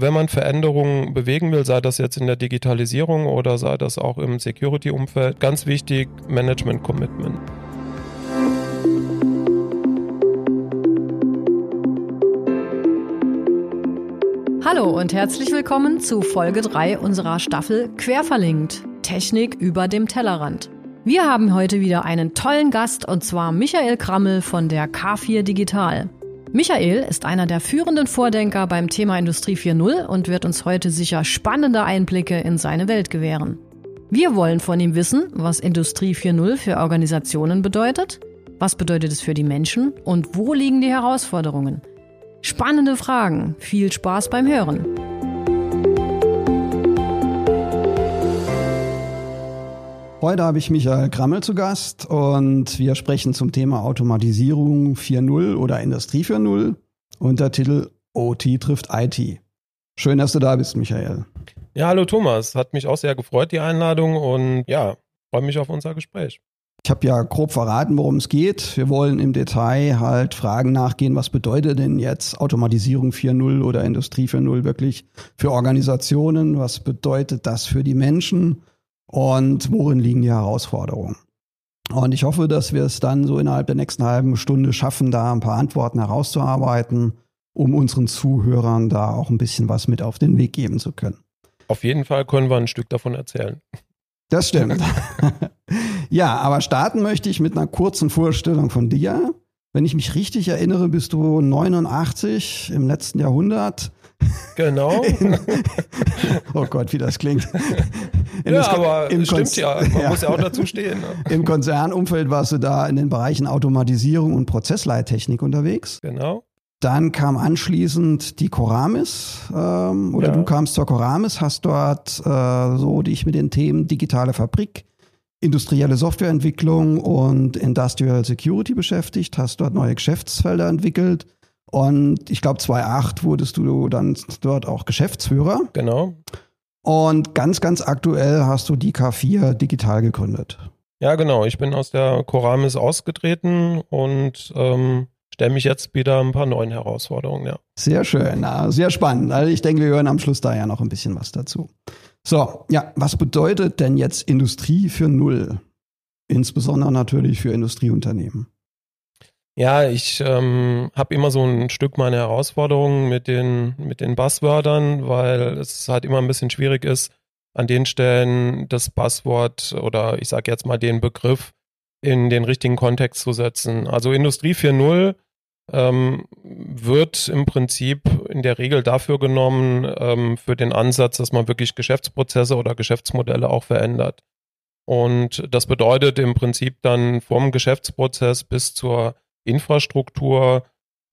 wenn man Veränderungen bewegen will, sei das jetzt in der Digitalisierung oder sei das auch im Security-Umfeld, ganz wichtig, Management-Commitment. Hallo und herzlich willkommen zu Folge 3 unserer Staffel Querverlinkt. Technik über dem Tellerrand. Wir haben heute wieder einen tollen Gast und zwar Michael Krammel von der K4 Digital. Michael ist einer der führenden Vordenker beim Thema Industrie 4.0 und wird uns heute sicher spannende Einblicke in seine Welt gewähren. Wir wollen von ihm wissen, was Industrie 4.0 für Organisationen bedeutet, was bedeutet es für die Menschen und wo liegen die Herausforderungen. Spannende Fragen, viel Spaß beim Hören. Heute habe ich Michael Krammel zu Gast und wir sprechen zum Thema Automatisierung 4.0 oder Industrie 4.0 unter Titel OT trifft IT. Schön, dass du da bist, Michael. Ja, hallo Thomas. Hat mich auch sehr gefreut, die Einladung und ja, freue mich auf unser Gespräch. Ich habe ja grob verraten, worum es geht. Wir wollen im Detail halt Fragen nachgehen, was bedeutet denn jetzt Automatisierung 4.0 oder Industrie 4.0 wirklich für Organisationen? Was bedeutet das für die Menschen? Und worin liegen die Herausforderungen. Und ich hoffe, dass wir es dann so innerhalb der nächsten halben Stunde schaffen, da ein paar Antworten herauszuarbeiten, um unseren Zuhörern da auch ein bisschen was mit auf den Weg geben zu können. Auf jeden Fall können wir ein Stück davon erzählen. Das stimmt. ja, aber starten möchte ich mit einer kurzen Vorstellung von dir. Wenn ich mich richtig erinnere, bist du 89 im letzten Jahrhundert Genau. In, oh Gott, wie das klingt. In ja, aber im stimmt ja. Man ja. muss ja auch dazu stehen. Ne? Im Konzernumfeld warst du da in den Bereichen Automatisierung und Prozessleittechnik unterwegs. Genau. Dann kam anschließend die Coramis, ähm, oder ja. du kamst zur Coramis, hast dort äh, so dich mit den Themen digitale Fabrik, industrielle Softwareentwicklung und Industrial Security beschäftigt, hast dort neue Geschäftsfelder entwickelt und ich glaube, 2008 wurdest du dann dort auch Geschäftsführer. Genau. Und ganz, ganz aktuell hast du die K4 digital gegründet. Ja, genau. Ich bin aus der Coramis ausgetreten und ähm, stelle mich jetzt wieder ein paar neuen Herausforderungen, ja. Sehr schön, ja, sehr spannend. Also ich denke, wir hören am Schluss da ja noch ein bisschen was dazu. So, ja, was bedeutet denn jetzt Industrie für Null? Insbesondere natürlich für Industrieunternehmen. Ja, ich ähm, habe immer so ein Stück meine Herausforderungen mit den, mit den Buzzwörtern, weil es halt immer ein bisschen schwierig ist, an den Stellen das Buzzword oder ich sage jetzt mal den Begriff in den richtigen Kontext zu setzen. Also Industrie 4.0 ähm, wird im Prinzip in der Regel dafür genommen, ähm, für den Ansatz, dass man wirklich Geschäftsprozesse oder Geschäftsmodelle auch verändert. Und das bedeutet im Prinzip dann vom Geschäftsprozess bis zur Infrastruktur,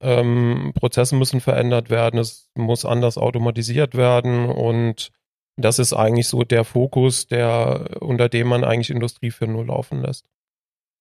ähm, Prozesse müssen verändert werden, es muss anders automatisiert werden und das ist eigentlich so der Fokus, der, unter dem man eigentlich Industrie 4.0 laufen lässt.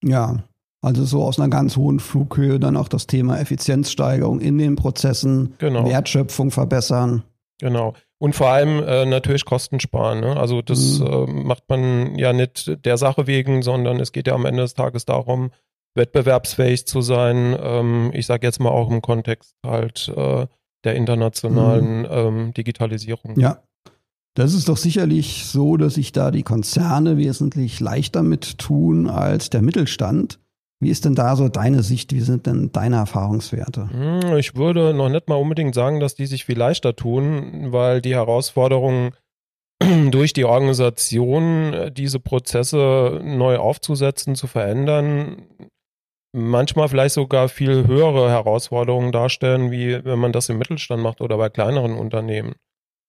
Ja, also so aus einer ganz hohen Flughöhe dann auch das Thema Effizienzsteigerung in den Prozessen, genau. Wertschöpfung verbessern. Genau. Und vor allem äh, natürlich Kosten sparen. Ne? Also das mhm. äh, macht man ja nicht der Sache wegen, sondern es geht ja am Ende des Tages darum, wettbewerbsfähig zu sein. Ähm, ich sage jetzt mal auch im Kontext halt äh, der internationalen mhm. ähm, Digitalisierung. Ja. Das ist doch sicherlich so, dass sich da die Konzerne wesentlich leichter mit tun als der Mittelstand. Wie ist denn da so deine Sicht? Wie sind denn deine Erfahrungswerte? Hm, ich würde noch nicht mal unbedingt sagen, dass die sich viel leichter tun, weil die Herausforderungen durch die Organisation, diese Prozesse neu aufzusetzen, zu verändern, manchmal vielleicht sogar viel höhere Herausforderungen darstellen, wie wenn man das im Mittelstand macht oder bei kleineren Unternehmen.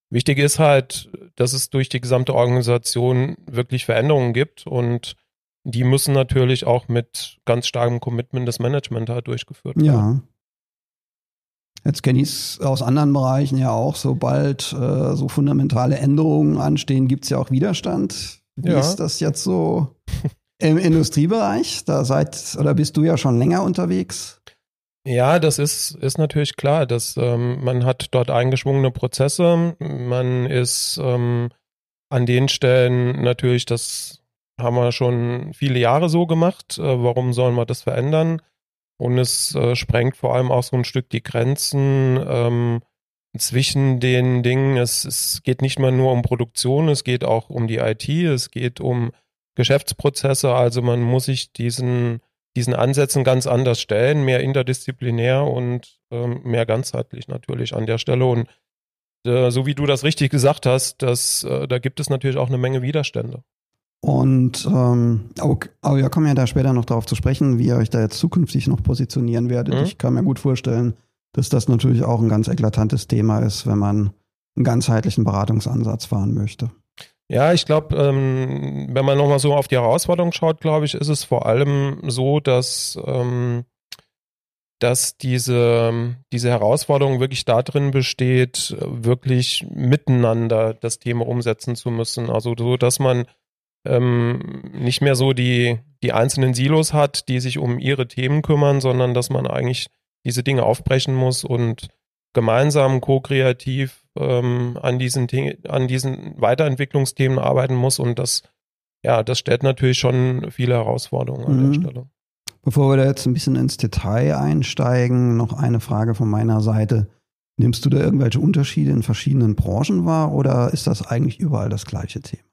Wichtig ist halt, dass es durch die gesamte Organisation wirklich Veränderungen gibt und die müssen natürlich auch mit ganz starkem Commitment des Management halt durchgeführt werden. Ja. Jetzt kenne ich es aus anderen Bereichen ja auch, sobald äh, so fundamentale Änderungen anstehen, gibt es ja auch Widerstand. Wie ja. ist das jetzt so im Industriebereich? Da seid oder bist du ja schon länger unterwegs? Ja, das ist, ist natürlich klar, dass ähm, man hat dort eingeschwungene Prozesse. Man ist ähm, an den Stellen natürlich, das haben wir schon viele Jahre so gemacht. Äh, warum sollen wir das verändern? Und es äh, sprengt vor allem auch so ein Stück die Grenzen ähm, zwischen den Dingen, es, es geht nicht mehr nur um Produktion, es geht auch um die IT, es geht um Geschäftsprozesse, also man muss sich diesen, diesen Ansätzen ganz anders stellen, mehr interdisziplinär und ähm, mehr ganzheitlich natürlich an der Stelle. Und äh, so wie du das richtig gesagt hast, das, äh, da gibt es natürlich auch eine Menge Widerstände. Und ähm, okay, aber wir kommen ja da später noch darauf zu sprechen, wie ihr euch da jetzt zukünftig noch positionieren werdet. Mhm. Ich kann mir gut vorstellen, dass das natürlich auch ein ganz eklatantes Thema ist, wenn man einen ganzheitlichen Beratungsansatz fahren möchte. Ja, ich glaube, ähm, wenn man nochmal so auf die Herausforderung schaut, glaube ich, ist es vor allem so, dass, ähm, dass diese, diese Herausforderung wirklich darin besteht, wirklich miteinander das Thema umsetzen zu müssen. Also so, dass man ähm, nicht mehr so die, die einzelnen Silos hat, die sich um ihre Themen kümmern, sondern dass man eigentlich diese Dinge aufbrechen muss und gemeinsam co-kreativ ähm, an diesen an diesen Weiterentwicklungsthemen arbeiten muss und das ja, das stellt natürlich schon viele Herausforderungen an mhm. der Stelle. Bevor wir da jetzt ein bisschen ins Detail einsteigen, noch eine Frage von meiner Seite. Nimmst du da irgendwelche Unterschiede in verschiedenen Branchen wahr oder ist das eigentlich überall das gleiche Thema?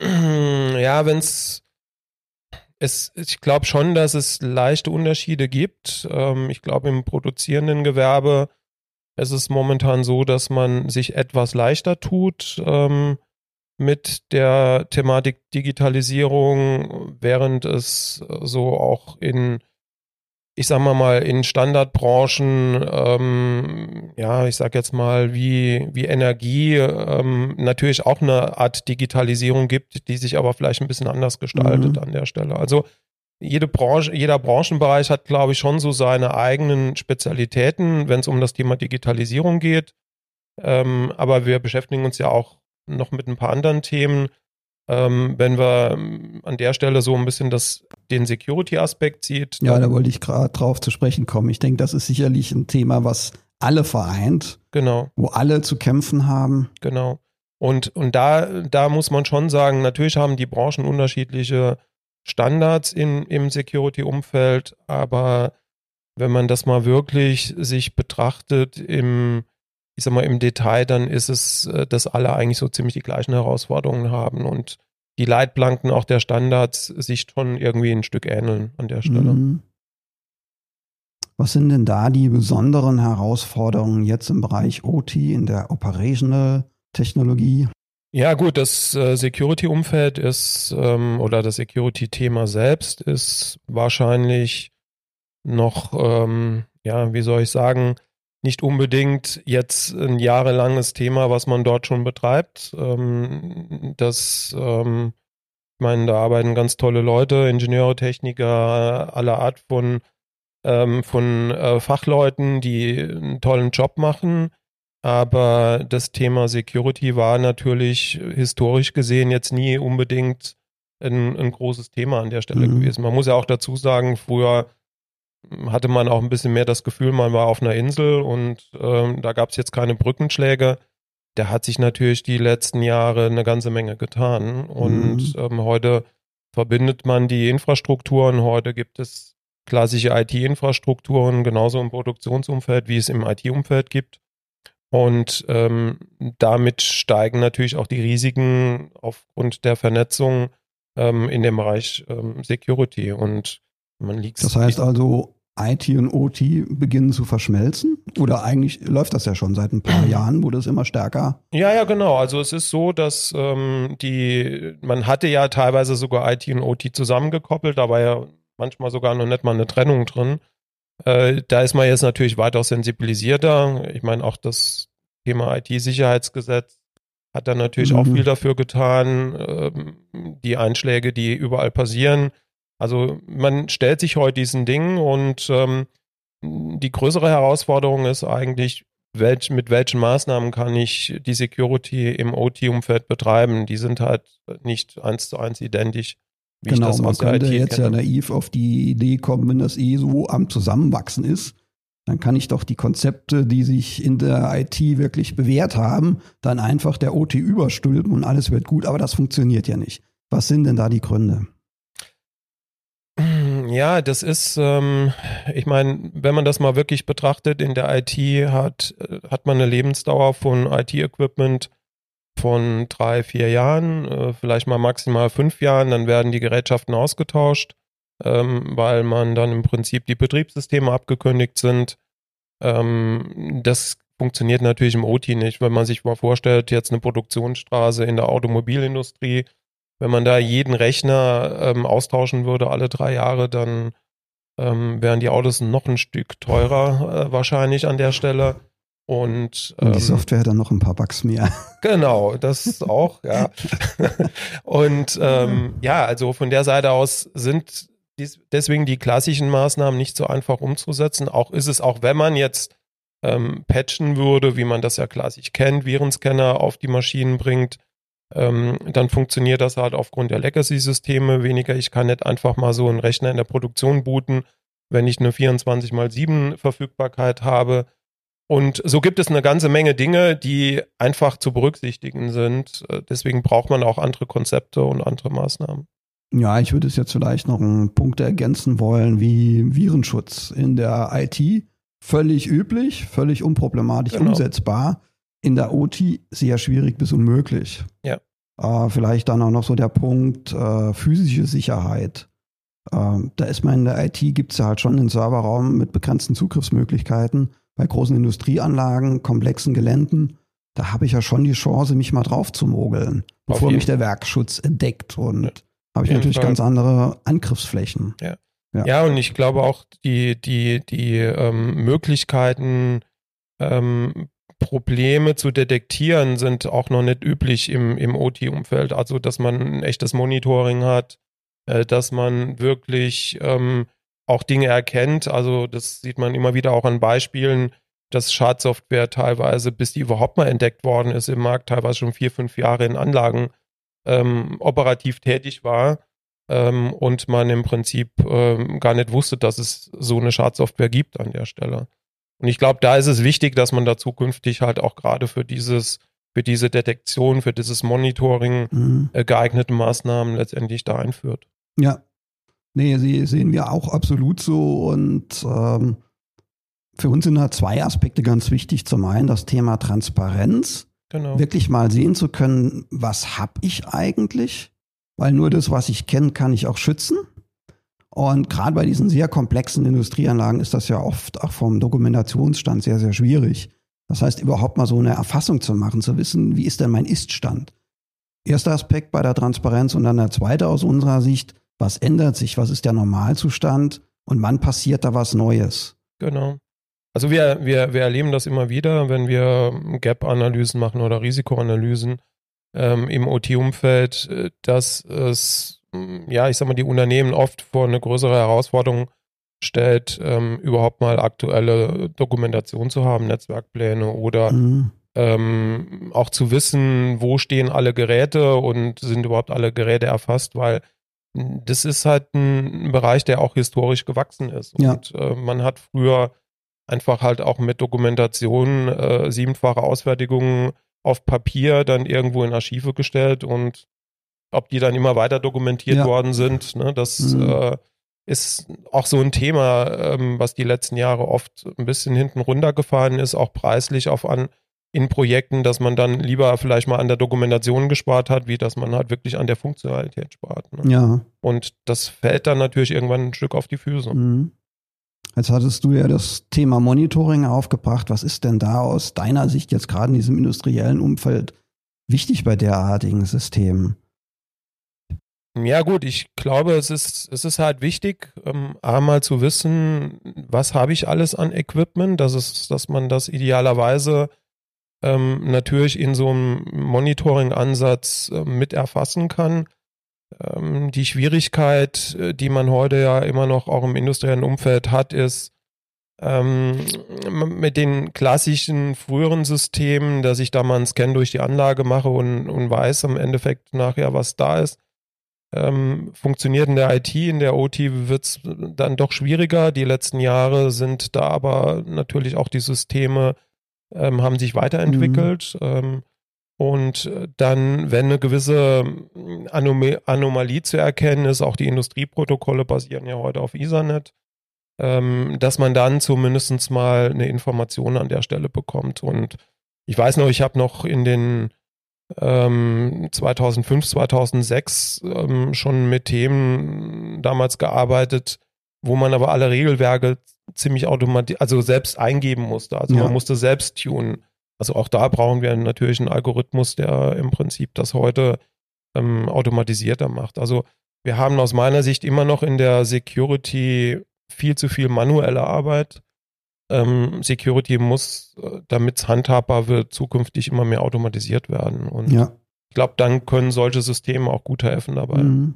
Ja, wenn es es, ich glaube schon, dass es leichte Unterschiede gibt. Ähm, ich glaube, im produzierenden Gewerbe ist es momentan so, dass man sich etwas leichter tut ähm, mit der Thematik Digitalisierung, während es so auch in ich sag mal mal, in Standardbranchen, ähm, ja, ich sag jetzt mal, wie, wie Energie, ähm, natürlich auch eine Art Digitalisierung gibt, die sich aber vielleicht ein bisschen anders gestaltet mhm. an der Stelle. Also jede Branche, jeder Branchenbereich hat, glaube ich, schon so seine eigenen Spezialitäten, wenn es um das Thema Digitalisierung geht. Ähm, aber wir beschäftigen uns ja auch noch mit ein paar anderen Themen. Ähm, wenn wir ähm, an der Stelle so ein bisschen das, den Security-Aspekt sieht. Ja, da wollte ich gerade drauf zu sprechen kommen. Ich denke, das ist sicherlich ein Thema, was alle vereint. Genau. Wo alle zu kämpfen haben. Genau. Und, und da, da muss man schon sagen, natürlich haben die Branchen unterschiedliche Standards in, im Security-Umfeld, aber wenn man das mal wirklich sich betrachtet im, ich sag mal, im Detail, dann ist es, äh, dass alle eigentlich so ziemlich die gleichen Herausforderungen haben und die Leitplanken auch der Standards sich schon irgendwie ein Stück ähneln an der Stelle. Mhm. Was sind denn da die besonderen Herausforderungen jetzt im Bereich OT, in der Operational Technologie? Ja, gut, das äh, Security-Umfeld ist ähm, oder das Security-Thema selbst ist wahrscheinlich noch, ähm, ja, wie soll ich sagen, nicht unbedingt jetzt ein jahrelanges Thema, was man dort schon betreibt. Ähm, das, ähm, ich meine, da arbeiten ganz tolle Leute, Ingenieure, Techniker aller Art von, ähm, von äh, Fachleuten, die einen tollen Job machen. Aber das Thema Security war natürlich historisch gesehen jetzt nie unbedingt ein, ein großes Thema an der Stelle mhm. gewesen. Man muss ja auch dazu sagen, früher hatte man auch ein bisschen mehr das Gefühl, man war auf einer Insel und ähm, da gab es jetzt keine Brückenschläge. Der hat sich natürlich die letzten Jahre eine ganze Menge getan und mhm. ähm, heute verbindet man die Infrastrukturen. Heute gibt es klassische IT-Infrastrukturen, genauso im Produktionsumfeld, wie es im IT-Umfeld gibt. Und ähm, damit steigen natürlich auch die Risiken aufgrund der Vernetzung ähm, in dem Bereich ähm, Security. Und man liegt. Das heißt also, IT und OT beginnen zu verschmelzen? Oder eigentlich läuft das ja schon seit ein paar Jahren, wo das immer stärker. Ja, ja, genau. Also es ist so, dass ähm, die, man hatte ja teilweise sogar IT und OT zusammengekoppelt, da war ja manchmal sogar noch nicht mal eine Trennung drin. Äh, da ist man jetzt natürlich weitaus sensibilisierter. Ich meine, auch das Thema IT-Sicherheitsgesetz hat dann natürlich mhm. auch viel dafür getan, ähm, die Einschläge, die überall passieren, also man stellt sich heute diesen Dingen und ähm, die größere Herausforderung ist eigentlich, welch, mit welchen Maßnahmen kann ich die Security im OT-Umfeld betreiben? Die sind halt nicht eins zu eins identisch. Wie genau, ich das man könnte jetzt kenne. ja naiv auf die Idee kommen, wenn das eh so am Zusammenwachsen ist, dann kann ich doch die Konzepte, die sich in der IT wirklich bewährt haben, dann einfach der OT überstülpen und alles wird gut, aber das funktioniert ja nicht. Was sind denn da die Gründe? Ja, das ist, ähm, ich meine, wenn man das mal wirklich betrachtet, in der IT hat, äh, hat man eine Lebensdauer von IT-Equipment von drei, vier Jahren, äh, vielleicht mal maximal fünf Jahren, dann werden die Gerätschaften ausgetauscht, ähm, weil man dann im Prinzip die Betriebssysteme abgekündigt sind. Ähm, das funktioniert natürlich im OT nicht, wenn man sich mal vorstellt, jetzt eine Produktionsstraße in der Automobilindustrie, wenn man da jeden Rechner ähm, austauschen würde alle drei Jahre, dann ähm, wären die Autos noch ein Stück teurer äh, wahrscheinlich an der Stelle. Und, ähm, Und die ähm, Software dann noch ein paar Bugs mehr. Genau, das auch, ja. Und ähm, ja, also von der Seite aus sind dies, deswegen die klassischen Maßnahmen nicht so einfach umzusetzen. Auch ist es, auch wenn man jetzt ähm, patchen würde, wie man das ja klassisch kennt, Virenscanner auf die Maschinen bringt, ähm, dann funktioniert das halt aufgrund der Legacy-Systeme weniger. Ich kann nicht einfach mal so einen Rechner in der Produktion booten, wenn ich eine 24 x 7 Verfügbarkeit habe. Und so gibt es eine ganze Menge Dinge, die einfach zu berücksichtigen sind. Äh, deswegen braucht man auch andere Konzepte und andere Maßnahmen. Ja, ich würde es jetzt vielleicht noch einen Punkt ergänzen wollen, wie Virenschutz in der IT. Völlig üblich, völlig unproblematisch genau. umsetzbar in der OT sehr schwierig bis unmöglich. Ja. Äh, vielleicht dann auch noch so der Punkt äh, physische Sicherheit. Äh, da ist man in der IT, gibt es ja halt schon einen Serverraum mit begrenzten Zugriffsmöglichkeiten. Bei großen Industrieanlagen, komplexen Geländen, da habe ich ja schon die Chance, mich mal drauf zu mogeln, bevor mich der Werkschutz entdeckt. Und ja. habe ich natürlich Fall. ganz andere Angriffsflächen. Ja. Ja. ja. und ich glaube auch die, die, die ähm, Möglichkeiten, ähm, Probleme zu detektieren sind auch noch nicht üblich im, im OT-Umfeld. Also, dass man ein echtes Monitoring hat, äh, dass man wirklich ähm, auch Dinge erkennt. Also, das sieht man immer wieder auch an Beispielen, dass Schadsoftware teilweise, bis die überhaupt mal entdeckt worden ist im Markt, teilweise schon vier, fünf Jahre in Anlagen ähm, operativ tätig war ähm, und man im Prinzip ähm, gar nicht wusste, dass es so eine Schadsoftware gibt an der Stelle. Und ich glaube, da ist es wichtig, dass man da zukünftig halt auch gerade für dieses, für diese Detektion, für dieses Monitoring mhm. äh, geeignete Maßnahmen letztendlich da einführt. Ja. Nee, sie sehen wir auch absolut so und ähm, für uns sind da zwei Aspekte ganz wichtig. Zum einen das Thema Transparenz. Genau. Wirklich mal sehen zu können, was habe ich eigentlich? Weil nur das, was ich kenne, kann ich auch schützen. Und gerade bei diesen sehr komplexen Industrieanlagen ist das ja oft auch vom Dokumentationsstand sehr, sehr schwierig. Das heißt, überhaupt mal so eine Erfassung zu machen, zu wissen, wie ist denn mein Ist-Stand? Erster Aspekt bei der Transparenz und dann der zweite aus unserer Sicht, was ändert sich, was ist der Normalzustand und wann passiert da was Neues? Genau. Also wir, wir, wir erleben das immer wieder, wenn wir Gap-Analysen machen oder Risikoanalysen ähm, im OT-Umfeld, äh, dass es ja, ich sag mal, die Unternehmen oft vor eine größere Herausforderung stellt, ähm, überhaupt mal aktuelle Dokumentation zu haben, Netzwerkpläne oder mhm. ähm, auch zu wissen, wo stehen alle Geräte und sind überhaupt alle Geräte erfasst, weil das ist halt ein Bereich, der auch historisch gewachsen ist. Ja. Und äh, man hat früher einfach halt auch mit Dokumentation äh, siebenfache Ausfertigungen auf Papier dann irgendwo in Archive gestellt und ob die dann immer weiter dokumentiert ja. worden sind. Ne? Das mhm. äh, ist auch so ein Thema, ähm, was die letzten Jahre oft ein bisschen hinten runtergefahren ist, auch preislich auf an in Projekten, dass man dann lieber vielleicht mal an der Dokumentation gespart hat, wie dass man halt wirklich an der Funktionalität spart. Ne? Ja. Und das fällt dann natürlich irgendwann ein Stück auf die Füße. Mhm. Jetzt hattest du ja das Thema Monitoring aufgebracht. Was ist denn da aus deiner Sicht jetzt gerade in diesem industriellen Umfeld wichtig bei derartigen Systemen? Ja, gut, ich glaube, es ist, es ist halt wichtig, ähm, einmal zu wissen, was habe ich alles an Equipment, dass, es, dass man das idealerweise ähm, natürlich in so einem Monitoring-Ansatz äh, mit erfassen kann. Ähm, die Schwierigkeit, äh, die man heute ja immer noch auch im industriellen Umfeld hat, ist, ähm, mit den klassischen früheren Systemen, dass ich da mal einen Scan durch die Anlage mache und, und weiß im Endeffekt nachher, was da ist ähm, funktioniert in der IT, in der OT wird es dann doch schwieriger. Die letzten Jahre sind da aber natürlich auch die Systeme ähm, haben sich weiterentwickelt. Mhm. Ähm, Und äh, dann, wenn eine gewisse hm, Anom Anomalie zu erkennen ist, auch die Industrieprotokolle basieren ja heute auf Ethernet, ähm, dass man dann zumindest mal eine Information an der Stelle bekommt. Und ich weiß noch, ich habe noch in den ähm, 2005, 2006 ähm, schon mit Themen damals gearbeitet, wo man aber alle Regelwerke ziemlich automatisch, also selbst eingeben musste. Also ja. man musste selbst tunen. Also auch da brauchen wir natürlich einen Algorithmus, der im Prinzip das heute ähm, automatisierter macht. Also wir haben aus meiner Sicht immer noch in der Security viel zu viel manuelle Arbeit. Ähm, Security muss, äh, damit es handhabbar wird, zukünftig immer mehr automatisiert werden. Und ja. ich glaube, dann können solche Systeme auch gut helfen dabei. Mhm.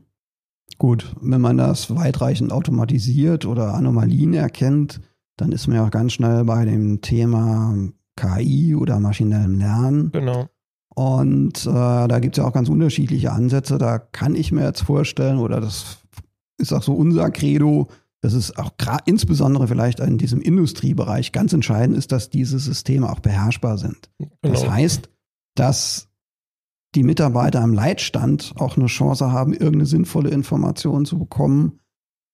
Gut, wenn man das weitreichend automatisiert oder Anomalien erkennt, dann ist man ja auch ganz schnell bei dem Thema KI oder maschinellem Lernen. Genau. Und äh, da gibt es ja auch ganz unterschiedliche Ansätze. Da kann ich mir jetzt vorstellen, oder das ist auch so unser Credo, dass es auch insbesondere vielleicht in diesem Industriebereich ganz entscheidend ist, dass diese Systeme auch beherrschbar sind. Genau. Das heißt, dass die Mitarbeiter am Leitstand auch eine Chance haben, irgendeine sinnvolle Information zu bekommen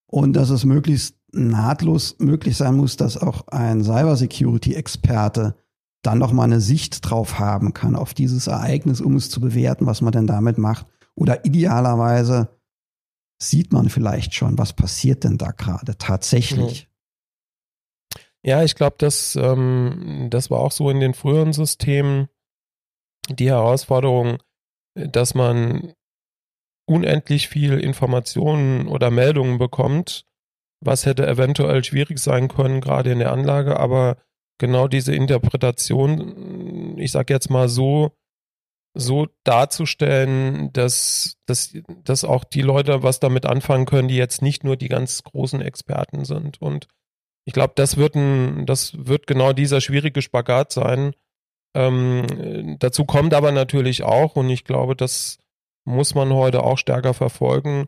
und dass es möglichst nahtlos möglich sein muss, dass auch ein Cybersecurity-Experte dann noch mal eine Sicht drauf haben kann auf dieses Ereignis, um es zu bewerten, was man denn damit macht. Oder idealerweise sieht man vielleicht schon, was passiert denn da gerade tatsächlich. Ja, ich glaube, das, ähm, das war auch so in den früheren Systemen die Herausforderung, dass man unendlich viel Informationen oder Meldungen bekommt, was hätte eventuell schwierig sein können, gerade in der Anlage, aber genau diese Interpretation, ich sag jetzt mal so, so darzustellen, dass, dass, dass auch die Leute was damit anfangen können, die jetzt nicht nur die ganz großen Experten sind. Und ich glaube, das wird ein, das wird genau dieser schwierige Spagat sein. Ähm, dazu kommt aber natürlich auch, und ich glaube, das muss man heute auch stärker verfolgen,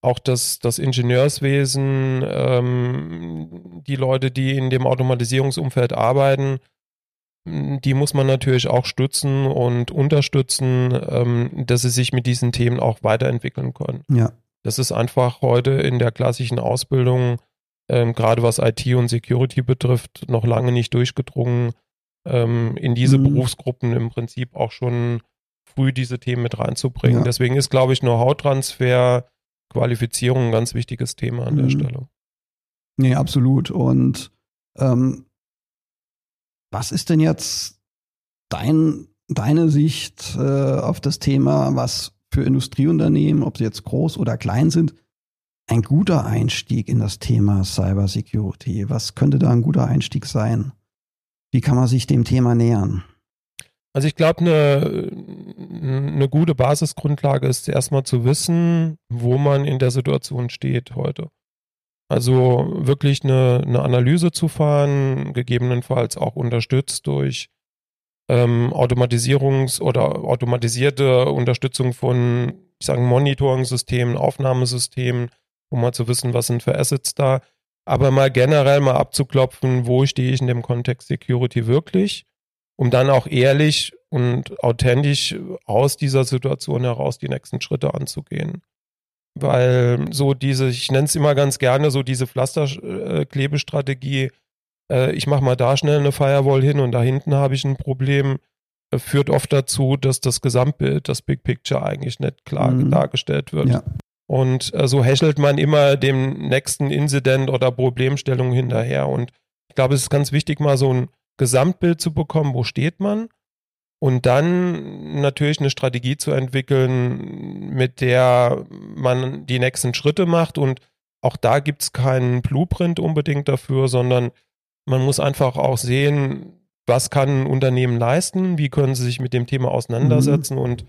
auch das, das Ingenieurswesen, ähm, die Leute, die in dem Automatisierungsumfeld arbeiten, die muss man natürlich auch stützen und unterstützen, ähm, dass sie sich mit diesen Themen auch weiterentwickeln können. Ja. Das ist einfach heute in der klassischen Ausbildung, ähm, gerade was IT und Security betrifft, noch lange nicht durchgedrungen, ähm, in diese mhm. Berufsgruppen im Prinzip auch schon früh diese Themen mit reinzubringen. Ja. Deswegen ist, glaube ich, Know-how-Transfer, Qualifizierung ein ganz wichtiges Thema an mhm. der Stelle. Nee, absolut. Und ähm, was ist denn jetzt dein, deine Sicht äh, auf das Thema, was für Industrieunternehmen, ob sie jetzt groß oder klein sind, ein guter Einstieg in das Thema Cybersecurity? Was könnte da ein guter Einstieg sein? Wie kann man sich dem Thema nähern? Also ich glaube, eine, eine gute Basisgrundlage ist erstmal zu wissen, wo man in der Situation steht heute. Also wirklich eine, eine Analyse zu fahren, gegebenenfalls auch unterstützt durch ähm, Automatisierungs- oder automatisierte Unterstützung von, ich sage, Monitoring-Systemen, Aufnahmesystemen, um mal zu wissen, was sind für Assets da. Aber mal generell mal abzuklopfen, wo stehe ich in dem Kontext Security wirklich, um dann auch ehrlich und authentisch aus dieser Situation heraus die nächsten Schritte anzugehen. Weil so diese, ich nenne es immer ganz gerne, so diese Pflasterklebestrategie, äh, ich mache mal da schnell eine Firewall hin und da hinten habe ich ein Problem, äh, führt oft dazu, dass das Gesamtbild, das Big Picture eigentlich nicht klar mhm. dargestellt wird. Ja. Und äh, so häschelt man immer dem nächsten Incident oder Problemstellung hinterher. Und ich glaube, es ist ganz wichtig, mal so ein Gesamtbild zu bekommen, wo steht man und dann natürlich eine Strategie zu entwickeln, mit der man die nächsten Schritte macht. Und auch da gibt es keinen Blueprint unbedingt dafür, sondern man muss einfach auch sehen, was kann ein Unternehmen leisten, wie können sie sich mit dem Thema auseinandersetzen. Mhm. Und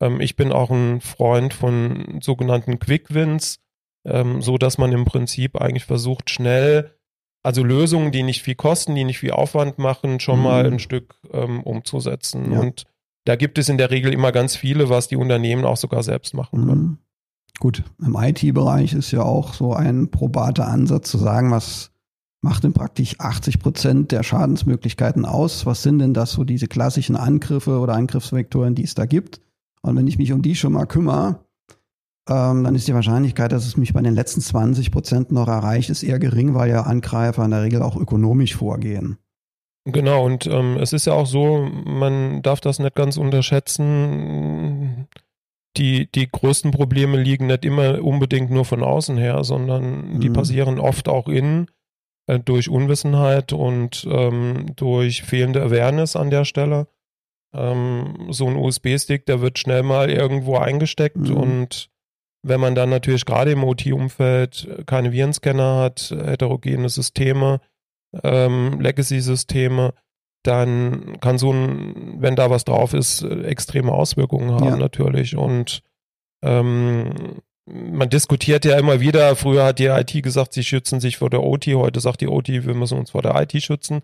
ähm, ich bin auch ein Freund von sogenannten Quick Wins, ähm, so dass man im Prinzip eigentlich versucht, schnell also Lösungen, die nicht viel kosten, die nicht viel Aufwand machen, schon mhm. mal ein Stück ähm, umzusetzen. Ja. Und da gibt es in der Regel immer ganz viele, was die Unternehmen auch sogar selbst machen mhm. können. Gut, im IT-Bereich ist ja auch so ein probater Ansatz zu sagen, was macht denn praktisch 80 Prozent der Schadensmöglichkeiten aus. Was sind denn das so diese klassischen Angriffe oder Angriffsvektoren, die es da gibt? Und wenn ich mich um die schon mal kümmere, ähm, dann ist die Wahrscheinlichkeit, dass es mich bei den letzten 20 Prozent noch erreicht, ist eher gering, weil ja Angreifer in der Regel auch ökonomisch vorgehen. Genau, und ähm, es ist ja auch so, man darf das nicht ganz unterschätzen. Die, die größten Probleme liegen nicht immer unbedingt nur von außen her, sondern die mhm. passieren oft auch innen äh, durch Unwissenheit und ähm, durch fehlende Awareness an der Stelle. Ähm, so ein USB-Stick, der wird schnell mal irgendwo eingesteckt mhm. und wenn man dann natürlich gerade im OT-Umfeld keine Virenscanner hat, heterogene Systeme, ähm, Legacy-Systeme, dann kann so ein, wenn da was drauf ist, extreme Auswirkungen haben ja. natürlich. Und ähm, man diskutiert ja immer wieder, früher hat die IT gesagt, sie schützen sich vor der OT, heute sagt die OT, wir müssen uns vor der IT schützen.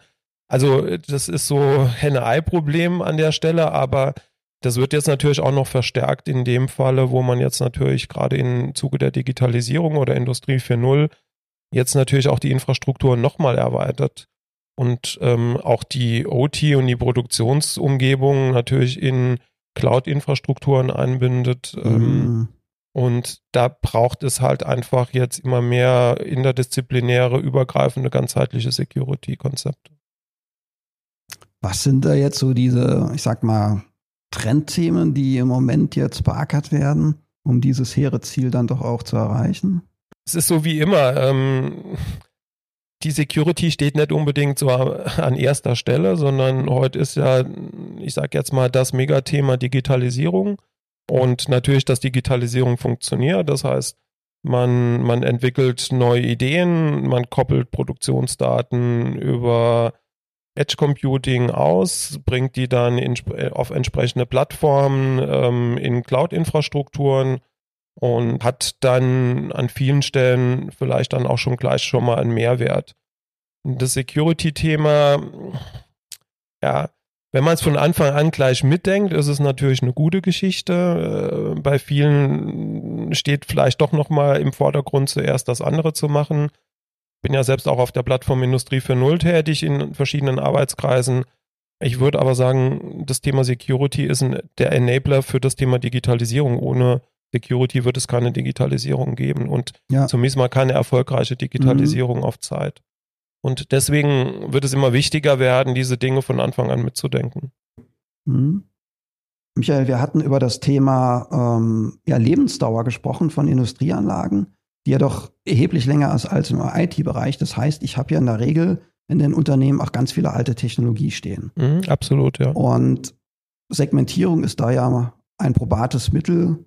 Also das ist so Henne-Ei-Problem an der Stelle, aber das wird jetzt natürlich auch noch verstärkt in dem Falle, wo man jetzt natürlich gerade im Zuge der Digitalisierung oder Industrie 4.0 jetzt natürlich auch die Infrastruktur nochmal erweitert und ähm, auch die OT und die Produktionsumgebung natürlich in Cloud-Infrastrukturen einbindet. Ähm, mhm. Ähm, und da braucht es halt einfach jetzt immer mehr interdisziplinäre, übergreifende, ganzheitliche Security-Konzepte. Was sind da jetzt so diese, ich sag mal, Trendthemen, die im Moment jetzt beackert werden, um dieses hehre Ziel dann doch auch zu erreichen? Es ist so wie immer. Ähm, die Security steht nicht unbedingt so an erster Stelle, sondern heute ist ja, ich sag jetzt mal, das Megathema Digitalisierung und natürlich, dass Digitalisierung funktioniert. Das heißt, man, man entwickelt neue Ideen, man koppelt Produktionsdaten über Edge Computing aus, bringt die dann in, auf entsprechende Plattformen ähm, in Cloud-Infrastrukturen und hat dann an vielen Stellen vielleicht dann auch schon gleich schon mal einen Mehrwert. Das Security-Thema, ja, wenn man es von Anfang an gleich mitdenkt, ist es natürlich eine gute Geschichte. Äh, bei vielen steht vielleicht doch noch mal im Vordergrund zuerst das andere zu machen bin ja selbst auch auf der Plattform Industrie für Null tätig in verschiedenen Arbeitskreisen. Ich würde aber sagen, das Thema Security ist ein, der Enabler für das Thema Digitalisierung. Ohne Security wird es keine Digitalisierung geben und ja. zumindest mal keine erfolgreiche Digitalisierung mhm. auf Zeit. Und deswegen wird es immer wichtiger werden, diese Dinge von Anfang an mitzudenken. Mhm. Michael, wir hatten über das Thema ähm, ja, Lebensdauer gesprochen von Industrieanlagen die ja doch erheblich länger ist als im IT-Bereich. Das heißt, ich habe ja in der Regel in den Unternehmen auch ganz viele alte Technologie stehen. Mhm, absolut, ja. Und Segmentierung ist da ja ein probates Mittel,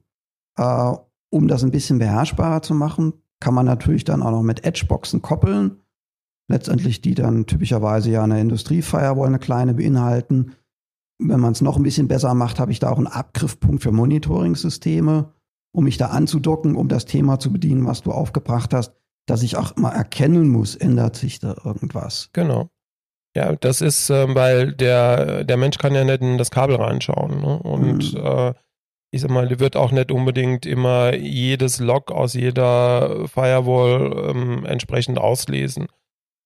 äh, um das ein bisschen beherrschbarer zu machen. Kann man natürlich dann auch noch mit Edge-Boxen koppeln. Letztendlich die dann typischerweise ja eine Industrie-Firewall, eine kleine beinhalten. Wenn man es noch ein bisschen besser macht, habe ich da auch einen Abgriffpunkt für Monitoring-Systeme um mich da anzudocken, um das Thema zu bedienen, was du aufgebracht hast, dass ich auch mal erkennen muss, ändert sich da irgendwas. Genau. Ja, das ist, äh, weil der, der Mensch kann ja nicht in das Kabel reinschauen. Ne? Und mhm. äh, ich sag mal, wird auch nicht unbedingt immer jedes Log aus jeder Firewall ähm, entsprechend auslesen.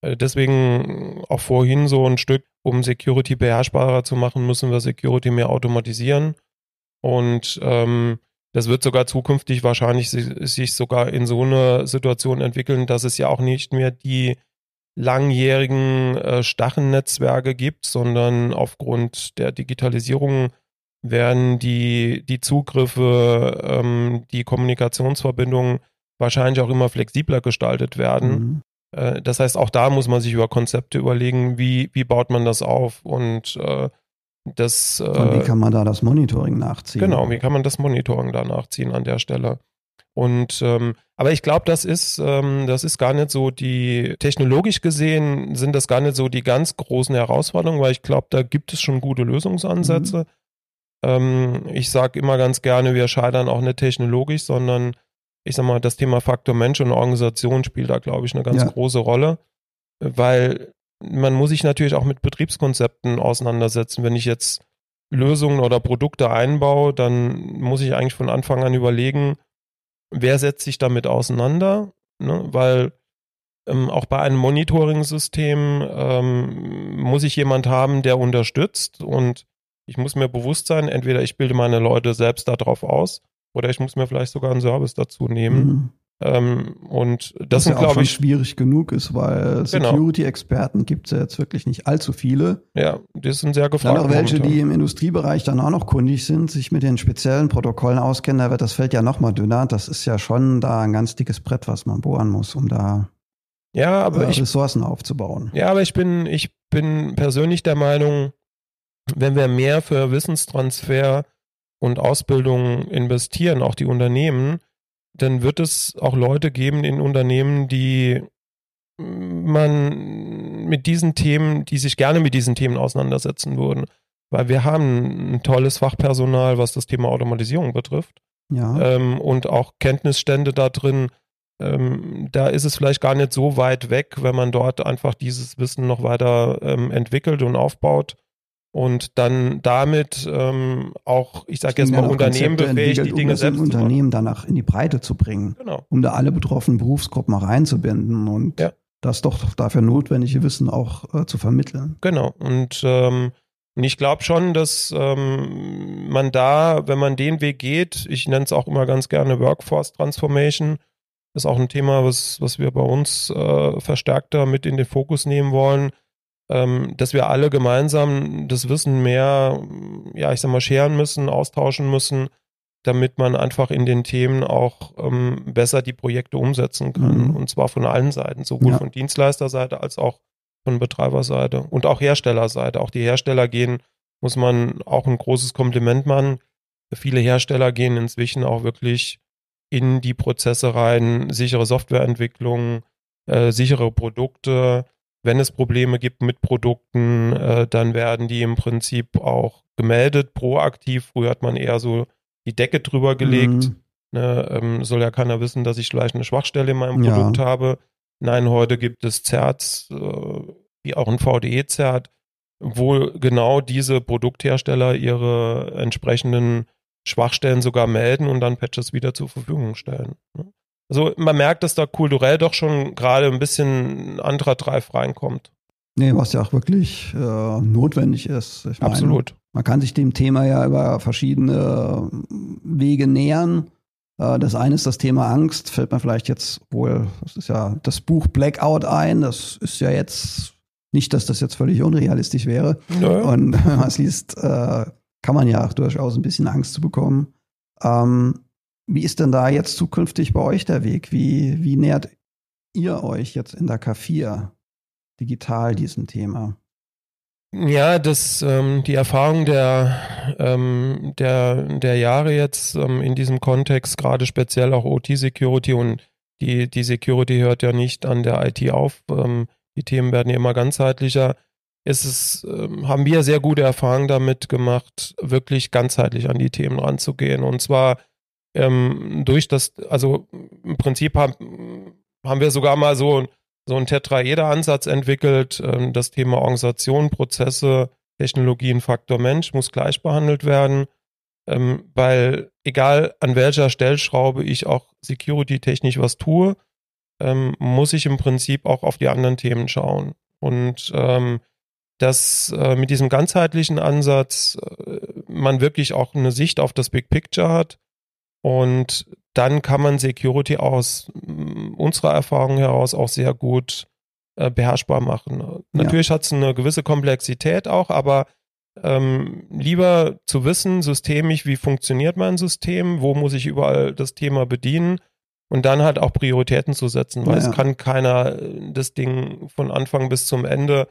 Äh, deswegen auch vorhin so ein Stück, um Security beherrschbarer zu machen, müssen wir Security mehr automatisieren. Und ähm, das wird sogar zukünftig wahrscheinlich sich sogar in so eine Situation entwickeln, dass es ja auch nicht mehr die langjährigen äh, Stachennetzwerke gibt, sondern aufgrund der Digitalisierung werden die, die Zugriffe, ähm, die Kommunikationsverbindungen wahrscheinlich auch immer flexibler gestaltet werden. Mhm. Äh, das heißt, auch da muss man sich über Konzepte überlegen, wie, wie baut man das auf und äh, das, Und wie äh, kann man da das Monitoring nachziehen? Genau, wie kann man das Monitoring da nachziehen an der Stelle? Und ähm, aber ich glaube, das ist ähm, das ist gar nicht so die technologisch gesehen sind das gar nicht so die ganz großen Herausforderungen, weil ich glaube, da gibt es schon gute Lösungsansätze. Mhm. Ähm, ich sage immer ganz gerne, wir scheitern auch nicht technologisch, sondern ich sag mal, das Thema Faktor Mensch und Organisation spielt da glaube ich eine ganz ja. große Rolle, weil man muss sich natürlich auch mit Betriebskonzepten auseinandersetzen. Wenn ich jetzt Lösungen oder Produkte einbaue, dann muss ich eigentlich von Anfang an überlegen, wer setzt sich damit auseinander, ne? weil ähm, auch bei einem Monitoring-System ähm, muss ich jemand haben, der unterstützt und ich muss mir bewusst sein, entweder ich bilde meine Leute selbst darauf aus oder ich muss mir vielleicht sogar einen Service dazu nehmen. Ähm, und das Was sind, ja glaube ich, schwierig genug ist, weil Genau. Security-Experten gibt es ja jetzt wirklich nicht allzu viele. ja, die sind sehr Dann gefragt. auch welche, momentan. die im Industriebereich dann auch noch kundig sind, sich mit den speziellen Protokollen auskennen, da wird das Feld ja noch mal dünner. Das ist ja schon da ein ganz dickes Brett, was man bohren muss, um da ja, aber äh, ich Ressourcen aufzubauen. Ja, aber ich bin, ich bin persönlich der Meinung, wenn wir mehr für Wissenstransfer und Ausbildung investieren, auch die Unternehmen, dann wird es auch Leute geben in Unternehmen, die man mit diesen Themen, die sich gerne mit diesen Themen auseinandersetzen würden. Weil wir haben ein tolles Fachpersonal, was das Thema Automatisierung betrifft Ja. ähm, und auch Kenntnisstände da drin. Ähm, da ist es vielleicht gar nicht so weit weg, wenn man dort einfach dieses Wissen noch weiter ähm, entwickelt und aufbaut und dann damit ähm, auch, ich sage jetzt mal, Unternehmen befähigt, die Dinge um selbst. Unternehmen danach in die Breite zu bringen, Genau. um da alle betroffenen Berufsgruppen auch einzubinden und Ja. das doch dafür notwendige Wissen auch äh, zu vermitteln. Genau. Und, ähm, und ich glaube schon, dass ähm, man da, wenn man den Weg geht, ich nenne es auch immer ganz gerne Workforce Transformation, ist auch ein Thema, was, was wir bei uns äh, verstärkter mit in den Fokus nehmen wollen, dass wir alle gemeinsam das Wissen mehr, ja, ich sag mal, scheren müssen, austauschen müssen, damit man einfach in den Themen auch ähm, besser die Projekte umsetzen kann. Mhm. Und zwar von allen Seiten, sowohl Ja. von Dienstleisterseite als auch von Betreiberseite und auch Herstellerseite. Auch die Hersteller gehen, muss man auch ein großes Kompliment machen. Viele Hersteller gehen inzwischen auch wirklich in die Prozesse rein, sichere Softwareentwicklung, äh, sichere Produkte. Wenn es Probleme gibt mit Produkten, äh, dann werden die im Prinzip auch gemeldet, proaktiv. Früher hat man eher so die Decke drüber gelegt. Mhm. Ne, ähm, soll ja keiner wissen, dass ich vielleicht eine Schwachstelle in meinem Ja. Produkt habe. Nein, heute gibt es Zerts, äh, wie auch ein VDE-Zert, wo genau diese Produkthersteller ihre entsprechenden Schwachstellen sogar melden und dann Patches wieder zur Verfügung stellen. ne? Also man merkt, dass da kulturell doch schon gerade ein bisschen ein anderer Drive reinkommt. Nee, was ja auch wirklich äh, notwendig ist. Ich meine, Absolut. Man kann sich dem Thema ja über verschiedene Wege nähern. Äh, Das eine ist das Thema Angst, fällt mir vielleicht jetzt wohl, das ist ja das Buch Blackout ein. Das ist ja jetzt nicht, dass das jetzt völlig unrealistisch wäre. Nö. Und wenn man es liest, äh, kann man ja auch durchaus ein bisschen Angst zu bekommen. Ähm, wie ist denn da jetzt zukünftig bei euch der Weg? Wie, wie nähert ihr euch jetzt in der K4 digital diesem Thema? Ja, das, ähm, die Erfahrung der, ähm, der, der Jahre jetzt ähm, in diesem Kontext, gerade speziell auch OT-Security und die, die Security hört ja nicht an der IT auf. Ähm, die Themen werden ja immer ganzheitlicher. Ist es, ähm, haben wir sehr gute Erfahrungen damit gemacht, wirklich ganzheitlich an die Themen ranzugehen. Und zwar ähm, durch das, also im Prinzip haben, haben wir sogar mal so so ein Tetraeder-Ansatz entwickelt. Ähm, Das Thema Organisation, Prozesse, Technologien, Faktor Mensch muss gleich behandelt werden, ähm, weil egal an welcher Stellschraube ich auch security-technisch was tue, ähm, muss ich im Prinzip auch auf die anderen Themen schauen. Und ähm, dass äh, mit diesem ganzheitlichen Ansatz äh, man wirklich auch eine Sicht auf das Big Picture hat und dann kann man Security aus mm, unserer Erfahrung heraus auch sehr gut äh, beherrschbar machen. Natürlich hat es eine gewisse Komplexität auch, aber ähm, lieber zu wissen, systemisch, wie funktioniert mein System, wo muss ich überall das Thema bedienen und dann halt auch Prioritäten zu setzen, weil Ja. es kann keiner äh, das Ding von Anfang bis zum Ende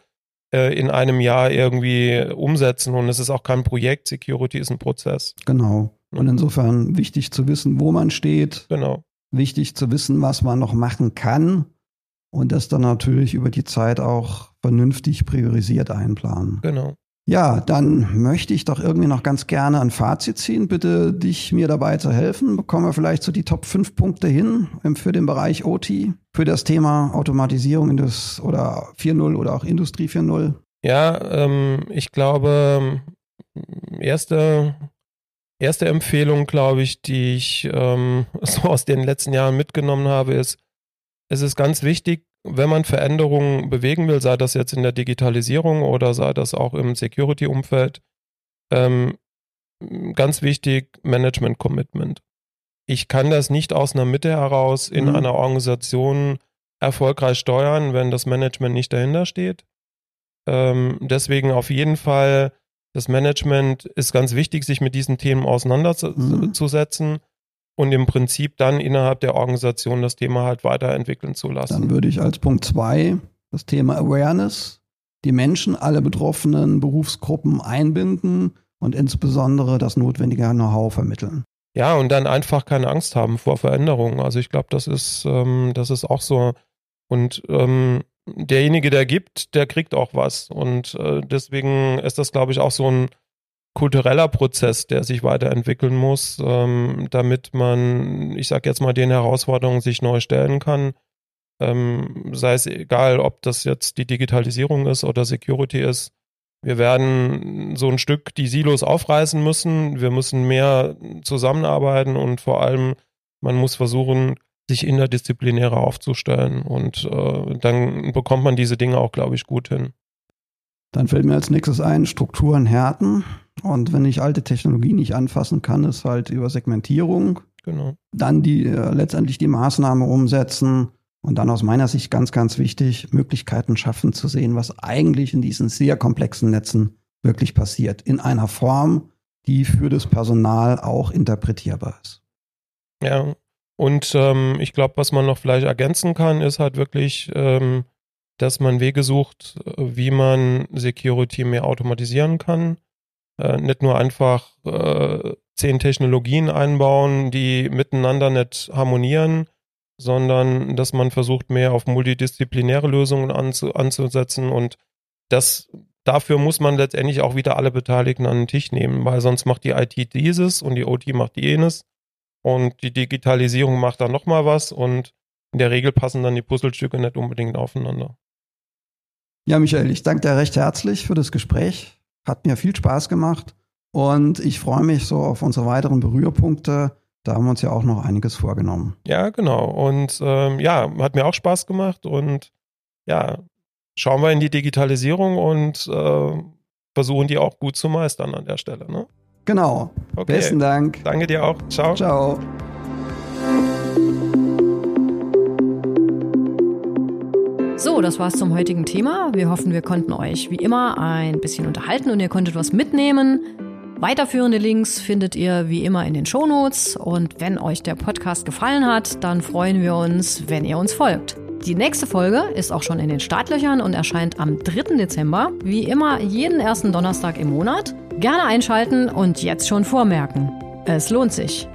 äh, in einem Jahr irgendwie umsetzen und es ist auch kein Projekt, Security ist ein Prozess. Genau. Und insofern wichtig zu wissen, wo man steht, Genau. wichtig zu wissen, was man noch machen kann und das dann natürlich über die Zeit auch vernünftig priorisiert einplanen. Genau. Ja, dann möchte ich doch irgendwie noch ganz gerne ein Fazit ziehen. Bitte dich mir dabei zu helfen. Bekommen wir vielleicht so die Top 5 Punkte hin ähm, für den Bereich OT, für das Thema Automatisierung in das, oder 4.0 oder auch Industrie 4.0. Ja, ähm, ich glaube, erste, erste Empfehlung, glaube ich, die ich ähm, so aus den letzten Jahren mitgenommen habe, ist, es ist ganz wichtig, wenn man Veränderungen bewegen will, sei das jetzt in der Digitalisierung oder sei das auch im Security-Umfeld, ähm, ganz wichtig, Management-Commitment. Ich kann das nicht aus einer Mitte heraus in mhm. einer Organisation erfolgreich steuern, wenn das Management nicht dahinter steht. Ähm, deswegen auf jeden Fall, das Management ist ganz wichtig, sich mit diesen Themen auseinanderzusetzen mhm. und im Prinzip dann innerhalb der Organisation das Thema halt weiterentwickeln zu lassen. Dann würde ich als Punkt zwei das Thema Awareness, die Menschen, alle betroffenen Berufsgruppen einbinden und insbesondere das notwendige Know-how vermitteln. Ja, und dann einfach keine Angst haben vor Veränderungen. Also ich glaube, das ist, ähm, das ist auch so. Und ähm, derjenige, der gibt, der kriegt auch was. Und äh, deswegen ist das, glaube ich, auch so ein kultureller Prozess, der sich weiterentwickeln muss, ähm, damit man, ich sage jetzt mal, den Herausforderungen sich neu stellen kann. Ähm, sei es egal, ob das jetzt die Digitalisierung ist oder Security ist. Wir werden so ein Stück die Silos aufreißen müssen. Wir müssen mehr zusammenarbeiten und vor allem, man muss versuchen, sich interdisziplinärer aufzustellen. Und äh, dann bekommt man diese Dinge auch, glaube ich, gut hin. Dann fällt mir als nächstes ein, Strukturen härten. Und wenn ich alte Technologie nicht anfassen kann, ist halt über Segmentierung. Genau. Dann die äh, letztendlich die Maßnahme umsetzen und dann aus meiner Sicht ganz, ganz wichtig, Möglichkeiten schaffen zu sehen, was eigentlich in diesen sehr komplexen Netzen wirklich passiert. In einer Form, die für das Personal auch interpretierbar ist. Ja, und ähm, ich glaube, was man noch vielleicht ergänzen kann, ist halt wirklich, ähm, dass man Wege sucht, wie man Security mehr automatisieren kann. Äh, nicht nur einfach äh, zehn Technologien einbauen, die miteinander nicht harmonieren, sondern dass man versucht, mehr auf multidisziplinäre Lösungen anzu, anzusetzen und das dafür muss man letztendlich auch wieder alle Beteiligten an den Tisch nehmen, weil sonst macht die IT dieses und die OT macht jenes und die Digitalisierung macht dann nochmal was und in der Regel passen dann die Puzzlestücke nicht unbedingt aufeinander. Ja, Michael, ich danke dir recht herzlich für das Gespräch. Hat mir viel Spaß gemacht und ich freue mich so auf unsere weiteren Berührpunkte da haben wir uns ja auch noch einiges vorgenommen. Ja, genau. Und ähm, ja, hat mir auch Spaß gemacht. Und ja, schauen wir in die Digitalisierung und äh, versuchen die auch gut zu meistern an der Stelle. Ne? Genau. Okay. Besten Dank. Danke dir auch. Ciao. Ciao. So, das war's zum heutigen Thema. Wir hoffen, wir konnten euch wie immer ein bisschen unterhalten und ihr konntet was mitnehmen. Weiterführende Links findet ihr wie immer in den Shownotes und wenn euch der Podcast gefallen hat, dann freuen wir uns, wenn ihr uns folgt. Die nächste Folge ist auch schon in den Startlöchern und erscheint am 3. Dezember, wie immer jeden ersten Donnerstag im Monat. Gerne einschalten und jetzt schon vormerken. Es lohnt sich.